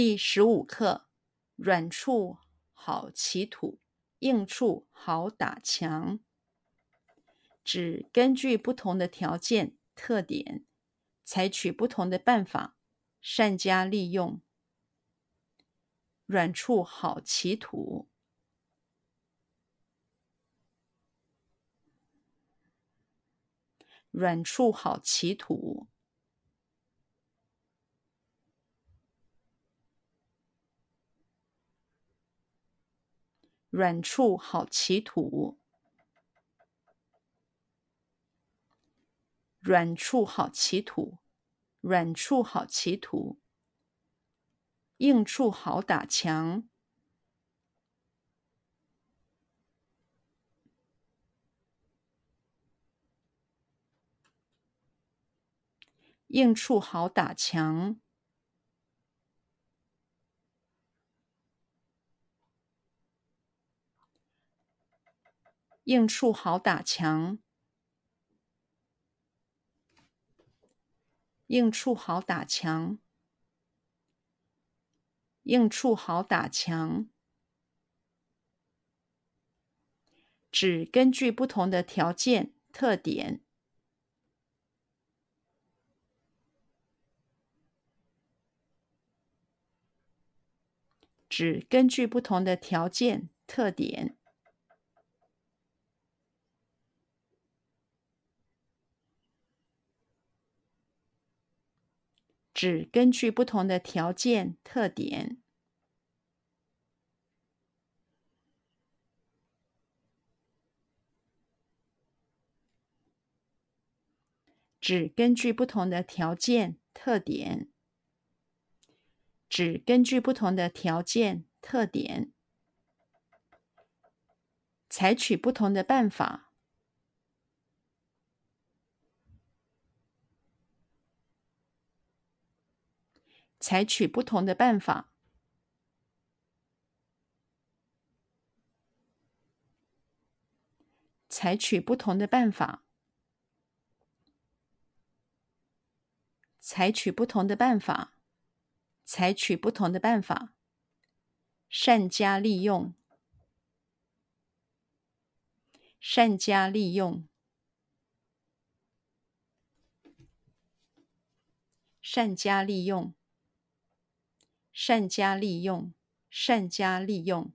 第十五课：软处好起土，硬处好打墙。指根据不同的条件特点，采取不同的办法，善加利用。软处好起土。软处好起土，软处好其土，软处好其土，软处好其土，硬处好打墙。硬处好打墙，硬处好打墙，硬处好打墙，硬处好打墙，指根据不同的条件特点。指根据不同的条件特点，只根据不同的条件特点，只根据不同的条件特点。只根据不同的条件特点，采取不同的办法，采取不同的办法，采取不同的办法，采取不同的办法。采取不同的办法，善加利用，善加利用，善加利用，善加利用，善加利用，